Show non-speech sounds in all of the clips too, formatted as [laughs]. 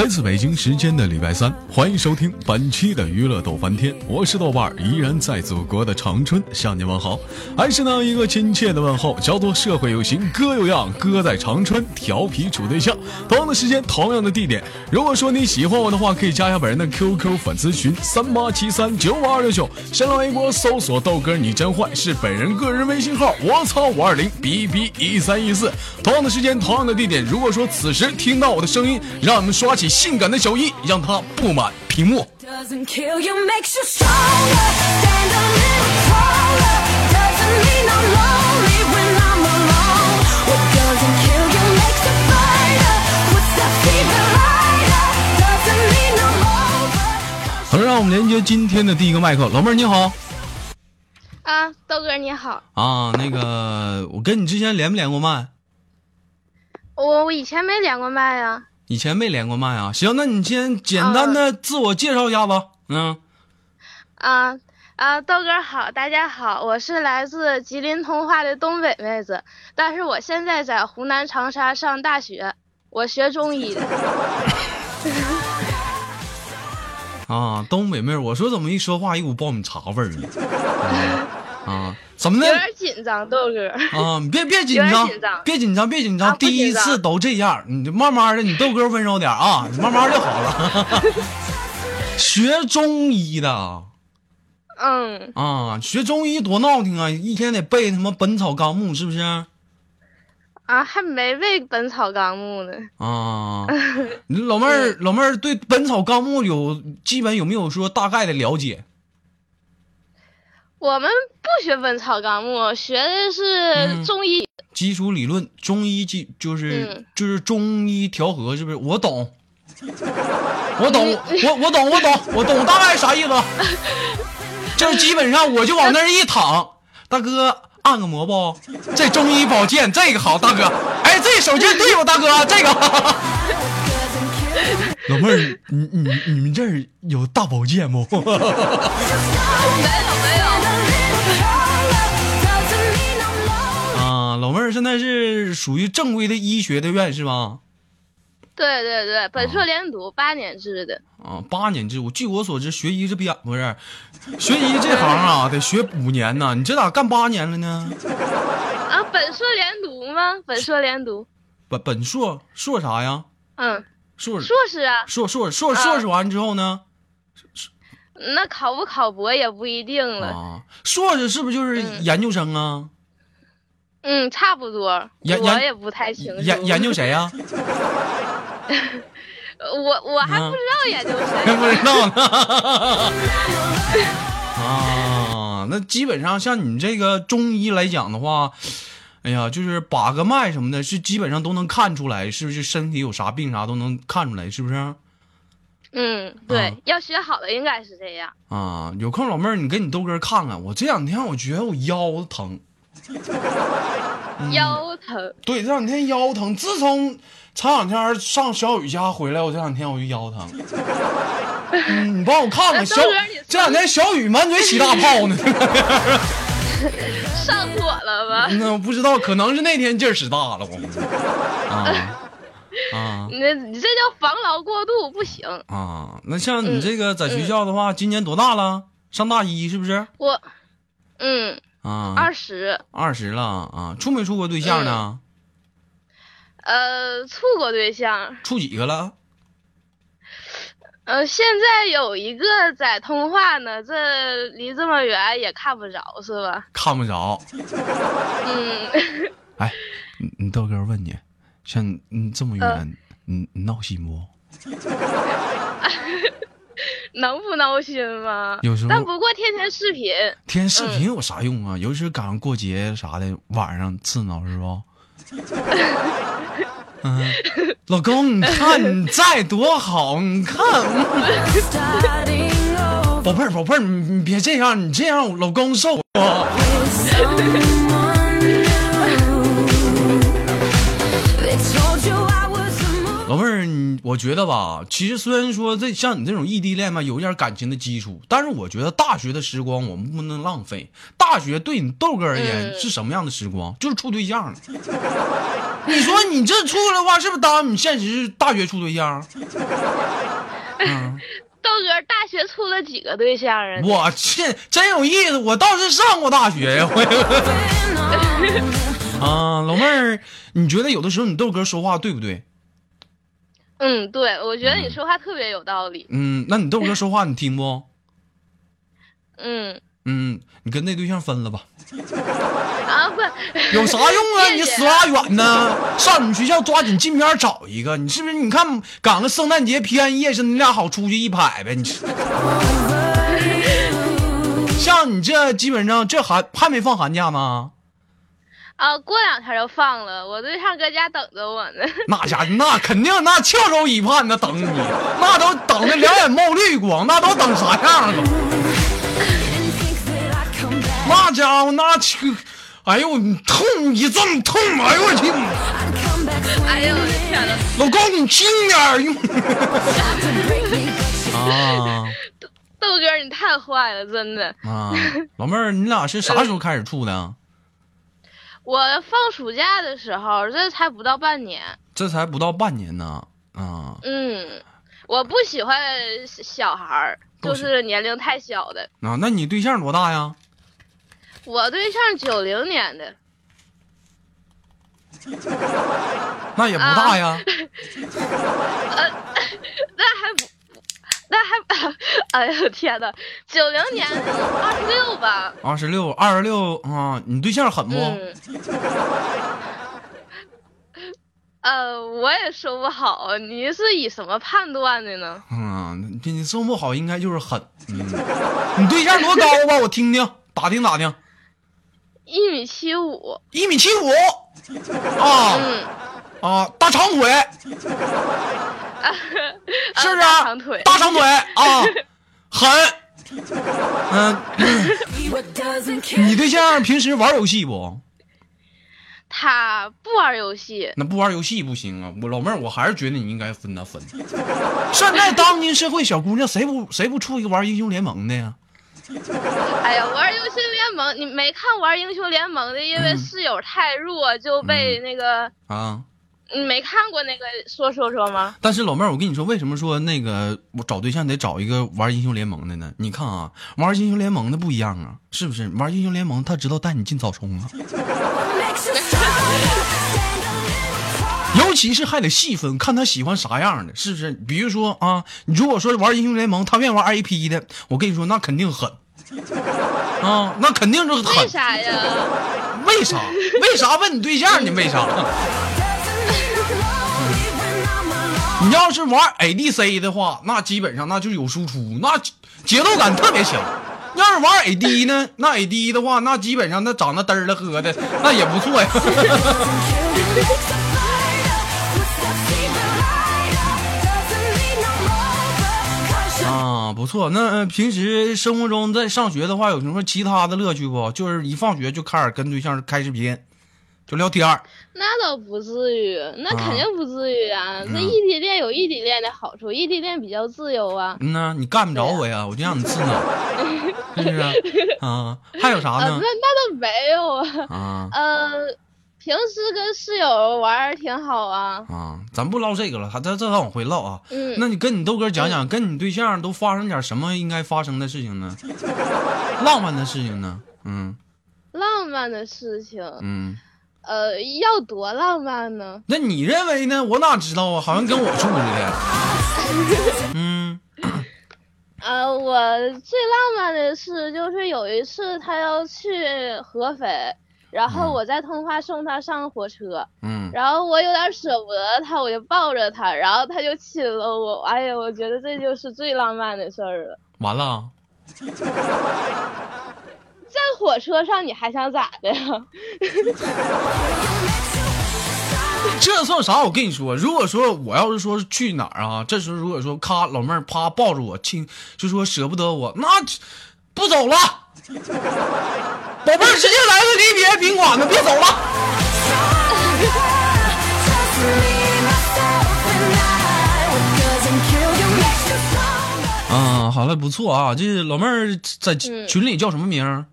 来自北京时间的礼拜三，欢迎收听本期的娱乐逗翻天，我是豆瓣儿，依然在祖国的长春向你问好，还是那一个亲切的问候，叫做社会有型哥有样，哥在长春调皮处对象。同样的时间，同样的地点，如果说你喜欢我的话，可以加一下本人的 QQ 粉丝群三八七三九五二六九，新浪微博搜索豆哥你真坏，是本人个人微信号，我操五二零 B B 一三一四。同样的时间，同样的地点，如果说此时听到我的声音，让我们刷起性感的小姨，让她布满屏幕。好了，让我们连接今天的第一个麦克，老妹儿你好。啊，豆哥你好。啊，那个，我跟你之前连没连过麦？我我以前没连过麦呀、以前没连过麦啊。行，那你先简单的自我介绍一下吧。嗯，啊啊，豆哥好，大家好，我是来自吉林通化的东北妹子，但是我现在在湖南长沙上大学，我学中医的。[laughs] 啊，东北妹儿，我说怎么一说话一股爆米茶味儿呢？[laughs] 啊啊，怎么的有？点紧张，豆哥。啊，你别别紧张紧张，别紧张，别紧张，啊第一次都这样，你就慢慢的，你豆哥温柔点啊，你 [laughs] 慢慢就好了。[laughs] 学中医的嗯，啊，学中医多闹挺啊，一天得背他妈《本草纲目》，是不是？啊，还没背《本草纲目》呢。啊，[laughs] 你老妹儿，老妹儿对《本草纲目》有基本有没有说大概的了解？我们不学《本草纲目》，学的嗯是中医。基础理论，中医基就是、嗯就是中医调和，是不是？我懂，[laughs] 我懂，我我懂，我懂，我懂，大概啥意思？[laughs] 就是基本上我就往那儿一躺，大哥按个摩不？这中医保健这个好，大哥，哎，这手劲对不，大哥，这个。[laughs] 老妹儿，你你你们这儿有大保健不？没有老妹儿现在是属于正规的医学的院是吧？对对对，本硕连读八年制的。啊，八年制。我据我所知，学医这边不是学医这行啊，得学五年呢。你这咋干八年了呢？啊，本硕连读吗？本硕连读。本本硕硕啥呀？嗯，硕硕士啊，硕硕硕啊硕士完之后呢？那考不考博也不一定了。啊，硕士是不是就是嗯研究生啊？嗯，差不多。我也不太清楚。研研究谁呀、[laughs] 我我还不知道研究谁。不知道呢。[laughs] 啊，那基本上像你这个中医来讲的话，哎呀，就是把个脉什么的，是基本上都能看出来，是不是身体有啥病啥都能看出来，是不是？嗯，对，啊要学好了应该是这样。啊，有空老妹儿，你跟你豆哥看看，我这两天我觉得我腰疼，嗯 [laughs] 腰疼。对，这两天腰疼，自从前两天上小雨家回来，我这两天我就腰疼。嗯，你帮我看看，这两天小雨满嘴起大泡呢。[laughs] 上火了吧？那我不知道，可能是那天劲儿使大了，我啊啊你这你这叫防劳过度，不行。啊！那像你这个在学校的话，今年多大了？上大一是不是？我，嗯，啊，二十，二十了啊！处没处过对象呢？呃，处过对象，处几个了？呃，现在有一个在通化呢，这离这么远也看不着，是吧？看不着。嗯，[laughs] 哎，你你豆哥问你，像你这么远，呃你你闹心不？[laughs] 能不闹心吗？有时候但不过天天视频，天天视频有啥用啊？尤其是赶上过节啥的，晚上刺挠是不？嗯，老公，你看你在多好，你看，宝贝儿，宝贝儿，你你别这样，你这样老公受不。老妹儿，你我觉得吧，其实虽然说这像你这种异地恋嘛，有一点感情的基础，但是我觉得大学的时光我们不能浪费。大学对你豆哥而言、嗯是什么样的时光？就是处对象了。[laughs] 你说你这处的话，是不是耽误你现实大学处对象？[laughs] 嗯，豆哥大学处了几个对象啊？我去，真有意思，我倒是上过大学呀。我 [laughs] 啊，老妹儿，你觉得有的时候你豆哥说话对不对？嗯，对，我觉得你说话特别有道理。嗯，那你豆哥说话你听不？嗯，嗯，你跟那对象分了吧，[laughs] 啊不，有啥用啊？[laughs] 谢谢你死拉远呢？上你们学校抓紧近边找一个，你是不是？你看赶个圣诞节、平安夜似的，你俩好出去一拍呗。你 [laughs] 像你这基本上这寒还没放寒假呢，啊，过两天就放了，我对象搁家等着我呢。[laughs] 那家伙那肯定那翘首以盼的等你，那都等的两眼冒绿光，那都等啥样了？那家伙那去，哎呦，你痛一阵痛，哎呦我去！哎呦我的天呐，老公，你轻点儿。[laughs] 啊豆哥你太坏了，真的。啊，老妹儿，你俩是啥时候开始处的？我放暑假的时候，这才不到半年。这才不到半年呢。啊，嗯，我不喜欢小孩儿，就是年龄太小的。啊，那你对象多大呀？我对象九零年的，那也不大呀。[laughs] [laughs] 哎呦天呐，九零年二十六吧。二十六，二十六啊，你对象狠不？嗯。呃，我也说不好，你是以什么判断的呢？嗯，这你说不好，应该就是狠。嗯，你对象多高吧？我听听，打听打听。一米七五，一米七五啊嗯，啊，大长腿，[laughs] 是不是啊？长腿，大长腿啊，狠。嗯，你对象平时玩游戏不？他不玩游戏，那不玩游戏不行啊！我老妹儿，我还是觉得你应该分他分。[laughs] 现在当今社会小姑娘，谁不谁不处一个玩英雄联盟的呀？哎呀，玩英雄联盟，你没看玩英雄联盟的，因为嗯室友太弱就被那个，啊！你没看过那个说说说吗？但是老妹儿，我跟你说，为什么说那个我找对象得找一个玩英雄联盟的呢？你看啊，玩英雄联盟的不一样啊，是不是？玩英雄联盟，他知道带你进草丛啊，尤其是还得细分，看他喜欢啥样的，是不是？比如说啊，你如果说玩英雄联盟，他愿意玩 IP 的，我跟你说，那肯定狠啊，那肯定就是为。啥呀？为啥？为啥问你对象呢？为啥？你要是玩 ADC 的话，那基本上那就有输出，那节奏感特别强。要是玩 AD 呢，那 AD 的话，那基本上那长得嘚儿了喝的，那也不错呀。[laughs] 啊，不错。那呃平时生活中在上学的话，有什么其他的乐趣不？就是一放学就开始跟对象开视频，就聊天儿。那倒不至于，那肯定不至于啊。这嗯异地恋有异地恋的好处，异地恋比较自由啊。嗯呐，你干不着我呀，我就让你刺挠，是不是啊？啊，还有啥啊，那呢？那倒没有啊。啊呃，平时跟室友玩儿挺好啊。啊，咱不唠这个了，他这这咱往回唠啊。嗯，那你跟你豆哥讲讲，跟你对象都发生点什么应该发生的事情呢？浪漫的事情呢？嗯浪漫的事情，嗯，呃，要多浪漫呢？那你认为呢？我哪知道啊？好像跟我处似的。[laughs] 嗯呃，我最浪漫的事就是有一次他要去合肥，然后嗯我在通化送他上火车，嗯，然后我有点舍不得他，我就抱着他，然后他就亲了我。哎呀，我觉得这就是最浪漫的事儿了。完了。在火车上你还想咋的呀？[laughs] 这算啥？我跟你说，如果说我要是说去哪儿啊，这时候如果说咔老妹儿啪抱着我亲，就说舍不得我，那不走了，[laughs] 宝贝儿直接来个离别宾馆的，别走了。[laughs] 啊，好了，不错啊，这老妹儿在嗯群里叫什么名儿？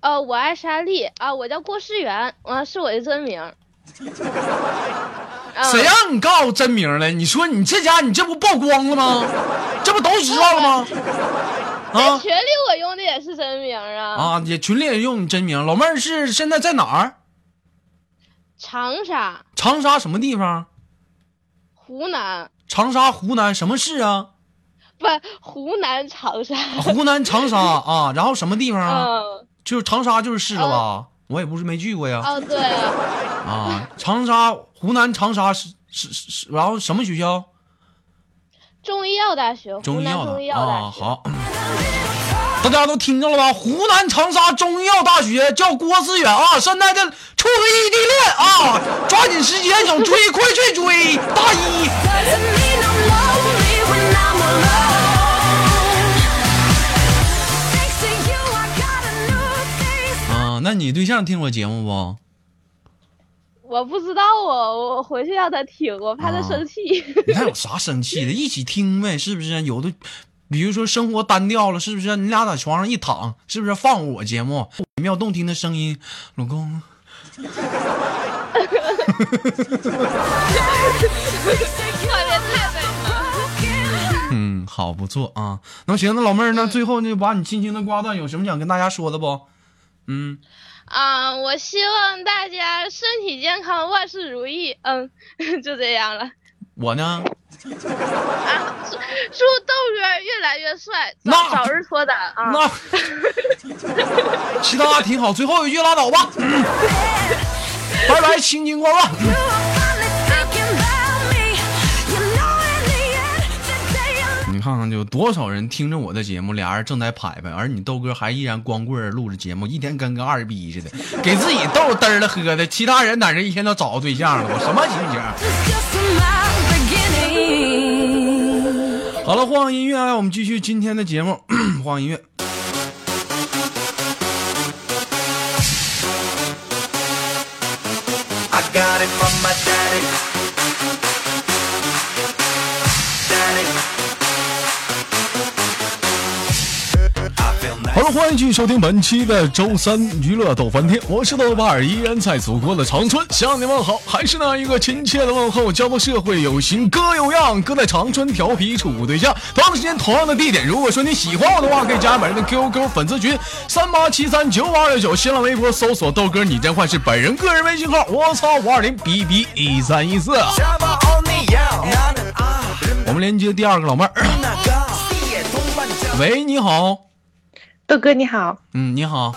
呃，我爱莎莉啊，我叫郭世元，啊，是我的真名。嗯谁让你告诉真名了？你说你这家你这不曝光了吗？这不都知道了吗？啊群里我用的也是真名啊，啊！也群里也用你真名。老妹儿是现在在哪儿？长沙、长沙什么地方？湖南，长沙湖南什么市啊？不，湖南长沙。湖南长沙啊。然后什么地方啊？嗯，就是长沙就是市了吧？我也不是没去过呀。哦对啊，啊，长沙湖南长沙是是是是，然后什么学校？中医药大学，中医药大学。好，大家都听着了吧？湖南长沙中医药大学叫郭思远啊，现在这处个异地恋啊，抓紧时间想追快去追，大一那你对象听我节目不？我不知道啊我回去让他听，我怕他生气。[laughs] 那有啥生气的？一起听呗，是不是？有的，比如说生活单调了，是不是？你俩在床上一躺，是不是放我节目？美妙动听的声音，老公。[laughs] 嗯，好，不错啊。那行，那老妹儿，那最后呢，把你轻轻的挂断，有什么想跟大家说的不？嗯，啊、我希望大家身体健康，万事如意。嗯，[laughs] 就这样了。我呢，啊，祝祝豆哥越来越帅，早那早日脱单啊！那 [laughs] 其他挺好，最后一句拉倒吧。嗯 [laughs] 拜拜，清清挂断。看看，就多少人听着我的节目，俩人正在拍拍，而你豆哥还依然光棍儿录着节目，一天跟个二逼似的，给自己逗嘚儿了喝的，其他人在这一天都找个对象了，我什么心情.好了，换个音乐，来我们继续今天的节目，[clears throat] 换个音乐。I got it from my. Daddy. 好了，欢迎继续收听本期的周三娱乐逗翻天，我是豆巴尔，依然在祖国的长春向你问好，还是那一个亲切的问候，交个社会有型哥有样，哥在长春调皮处对象，同样的时间同样的地点，如果说你喜欢我的话，可以加本人的 QQ 粉丝群三八七三九五二六九，新浪微博搜索豆哥你真坏是本人个人微信号，我操五二零 B B 一三一四。我们连接第二个老妹儿，喂，你好。豆哥你好，嗯，你好，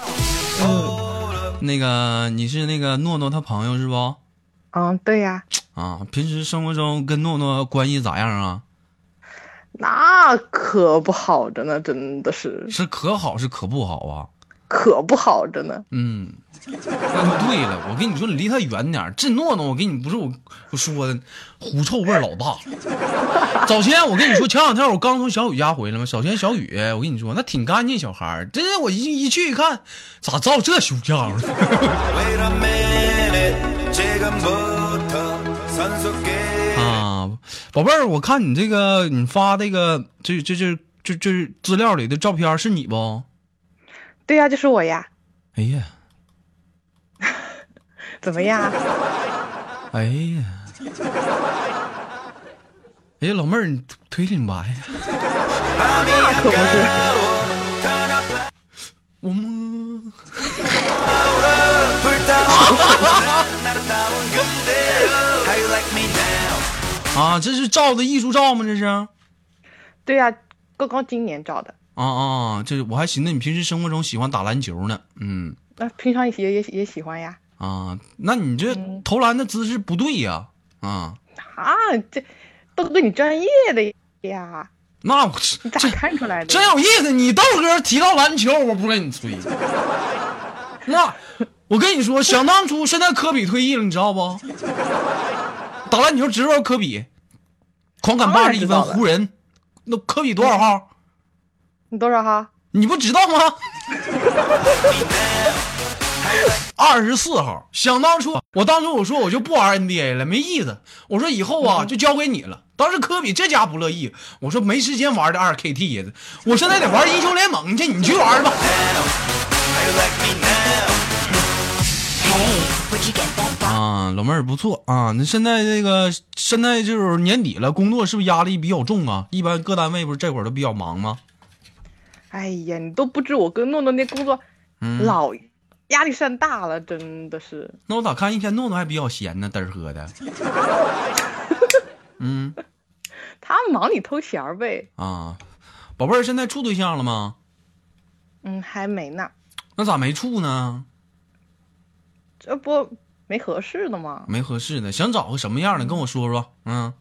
嗯那个你是那个诺诺他朋友是不？嗯，对呀、啊，平时生活中跟诺诺关系咋样啊？那可不好着呢，真的是是可好是可不好啊？可不好着呢。嗯，那就对了。我跟你说，你离他远点儿。这诺诺，我跟你不是我我说的，狐臭味老大。[laughs] 早先我跟你说，前两天我刚从小雨家回来嘛。首先小雨，我跟你说，那挺干净小孩儿。这我一一去一看，咋照这熊样儿？[laughs] 啊，宝贝儿，我看你这个，你发这个，这这这这这资料里的照片是你不？对呀，就是我呀！哎呀，[laughs] 怎么样？哎呀！哎，老妹儿，你腿挺白呀？那可不是。我摸。[laughs] 啊，这是照的艺术照吗？这是？对呀，刚刚今年照的。啊啊，这我还寻思你平时生活中喜欢打篮球呢。嗯那平常也也也喜欢呀。啊，那你这投篮的姿势不对呀。啊，啊，这豆哥你专业的呀，那我你咋看出来的？真有意思。你豆哥提到篮球，我不跟你吹。[laughs] 那我跟你说，想当初，现在科比退役了，你知道不？打篮球知道科比，狂砍当八十一分，湖人。那科比多少号？你多少号？你不知道吗？[laughs] 二十四号。想当初，我当初我说我就不玩 NBA 了，没意思。我说以后啊就交给你了。当时科比这家不乐意，我说没时间玩这二 KT 呀，我现在得玩英雄联盟去，你去玩吧。啊，老妹儿不错啊。那现在这个现在就是年底了，工作是不是压力比较重啊？一般各单位不是这会儿都比较忙吗？哎呀，你都不知我跟诺诺那工作嗯，老压力山大了，真的是。那我咋看一天诺诺还比较闲呢，嘚儿喝的。[laughs] 嗯他忙里偷闲儿呗。啊，宝贝儿现在处对象了吗？嗯，还没呢，那咋没处呢？这不没合适的吗？没合适的，想找个什么样的？跟我说说。嗯，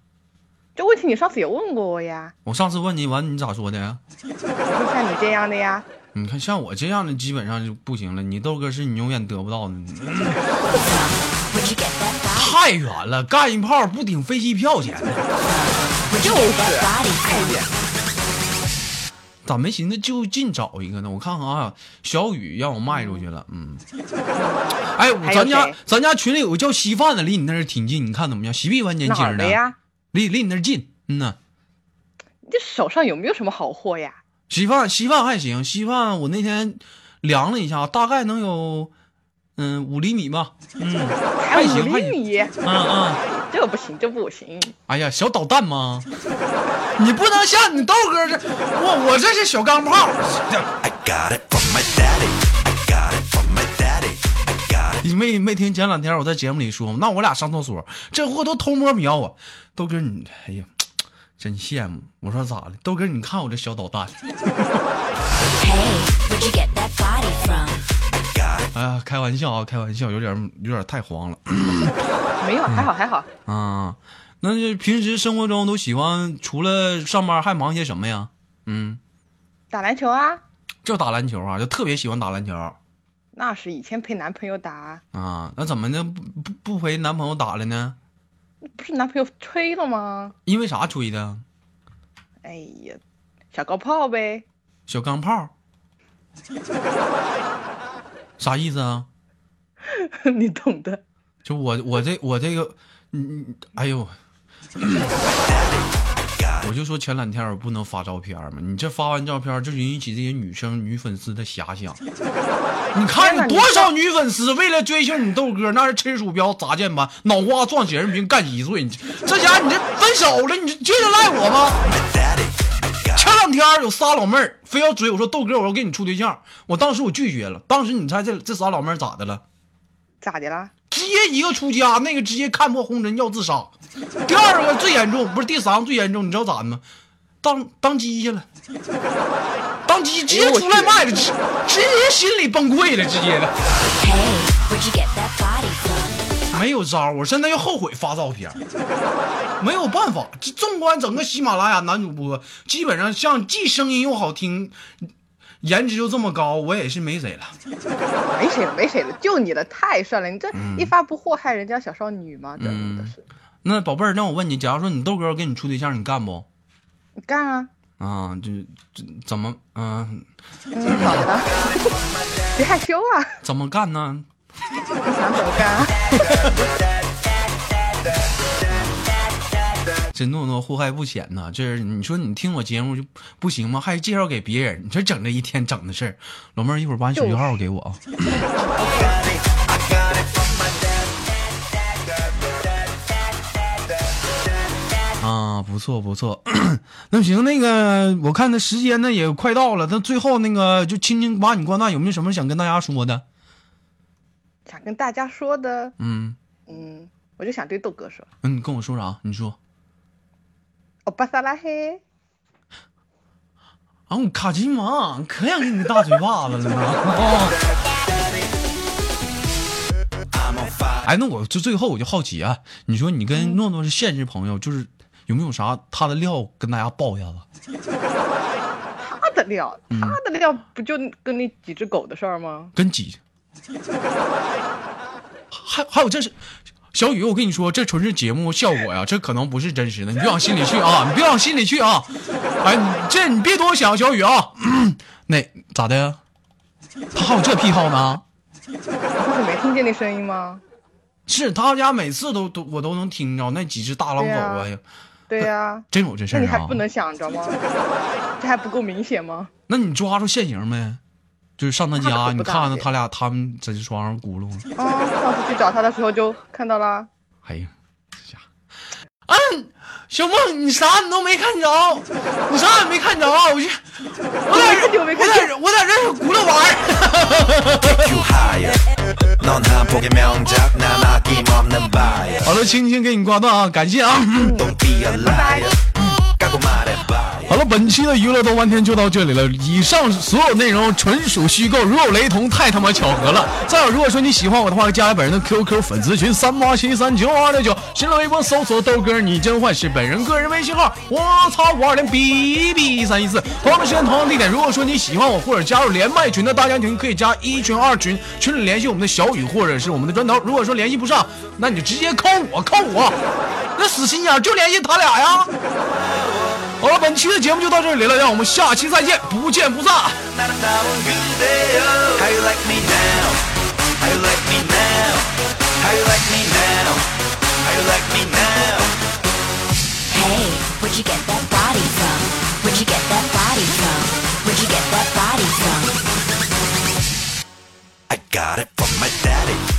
这问题你上次也问过我呀，我上次问你完，你咋说的呀？我 [laughs] 说像你这样的呀，你看像我这样的基本上就不行了，你豆哥是你永远得不到的。太远了，干一炮不顶飞机票钱。就是太远。咋没寻思就近找一个呢？我看看啊，小雨让我卖出去了。嗯，哎，咱家咱家群里有个叫稀饭的，离你那儿挺近，你看怎么样？喜不喜欢年轻的呀？离离你那儿近。嗯呐，你这手上有没有什么好货呀？稀饭稀饭还行，稀饭我那天量了一下，大概能有嗯五厘米吧。嗯，还行还行。厘米，嗯嗯。[laughs] 这不行，这不行。哎呀，小导弹吗？你不能像你豆哥这，我我这是小钢炮。I got it from my daddy. 你没没听前两天我在节目里说吗？那我俩上厕所，这货都偷摸瞄我。豆哥你，哎呀，真羡慕。我说咋的？豆哥你看我这小导弹。Hey, where'd you get that body from? 哎呀，开玩笑啊，开玩笑，有点有点太黄了没有，还好还好。啊。那就平时生活中都喜欢除了上班还忙些什么呀？嗯，打篮球啊，就打篮球啊，就特别喜欢打篮球那是以前陪男朋友打，啊。那怎么就不不不陪男朋友打了呢？不是男朋友吹了吗？因为啥吹的？哎呀，小钢炮呗。小钢炮？[laughs] 啥意思啊？[laughs] 你懂的。就我我这我这个，嗯，嗯哎呦，[laughs] 我就说前两天我不能发照片嘛，你这发完照片就引起这些女生女粉丝的遐想。[laughs] 你看有多少女粉丝为了追求你豆哥，那是吃鼠标砸键盘，脑瓜撞显示屏干一岁，你这家伙你这分手了，你这就赖我吗前两天有仨老妹儿非要追我说豆哥，我要跟你处对象，我当时我拒绝了。当时你猜这这仨老妹儿咋的了？咋的啦？直接一个出家，那个直接看破红尘要自杀。第二个最严重，不是第三个最严重，你知道咋的吗？当当鸡去了，当鸡直接出来卖了，直直接心里崩溃了，直接的没有招。我现在又后悔发照片，没有办法。纵观整个喜马拉雅男主播，基本上像既声音又好听，颜值就这么高，我也是没谁了。没谁了，没谁了，就你了，太帅了！你这一发不祸害人家小少女吗？真的是，那宝贝儿，那我问你，假如说你豆哥跟你处对象，你干不？你干啊！啊，这这怎么嗯、嗯，咋的了？[laughs] 别害羞啊！怎么干呢？你 [laughs] 想怎么干啊？这诺诺祸害不浅呐！这是你说你听我节目就不行吗？还介绍给别人，你说整这一天整的事儿。老妹儿，一会儿把你手机号给我啊。啊，不错不错，[clears throat] 那行，那个我看那时间呢也快到了，那最后那个就轻轻把你挂那，有没有什么想跟大家说的？想跟大家说的，嗯嗯，我就想对豆哥说，嗯，你跟我说啥？你说欧巴萨拉黑，啊，我卡金王可想给你个大嘴巴子了呢。哦 [laughs] 哎，那我就最后我就好奇啊，你说你跟诺诺是现实朋友，就是有没有啥他的料跟大家爆一下子？他的料，嗯他的料不就跟那几只狗的事儿吗？跟几？还还有这是小雨，我跟你说，这纯是节目效果呀，这可能不是真实的，你别往心里去啊，[laughs] 你别往心里去啊。哎，你这你别多想，小雨啊。[clears throat] 那咋的？他还有这癖好呢？你不是没听见那声音吗？是他家每次都都我都能听着那几只大狼狗啊对呀，对呀、真有这事儿啊那你还不？能想着吗？这还不够明显吗？那你抓住现行没？就是上他家，你看看他俩，他们在这床上咕噜。啊，上次去找他的时候就看到了。哎呀，这家，嗯、啊，小梦，你啥你都没看着，你啥也没看着，我去，我在这，我,在在我在这轱辘玩。好了，青青给你挂断啊，感谢啊，拜拜。好了，本期的娱乐豆瓣天就到这里了。以上所有内容纯属虚构，如有雷同，太他妈巧合了。再有，如果说你喜欢我的话，加下本人的 QQ 粉丝群三八七三九二六九，新浪微博搜索豆哥你真坏是本人个人微信号，我操五二零 B B 三一四。同样的时间，同样的地点。如果说你喜欢我或者加入连麦群的大家庭，可以加一群、二群，群里联系我们的小雨或者是我们的砖头。如果说联系不上，那你就直接扣我，扣我，那死心眼就联系他俩呀。好了，本期的节目就到这里了，让我们下期再见，不见不散。I it from my daddy.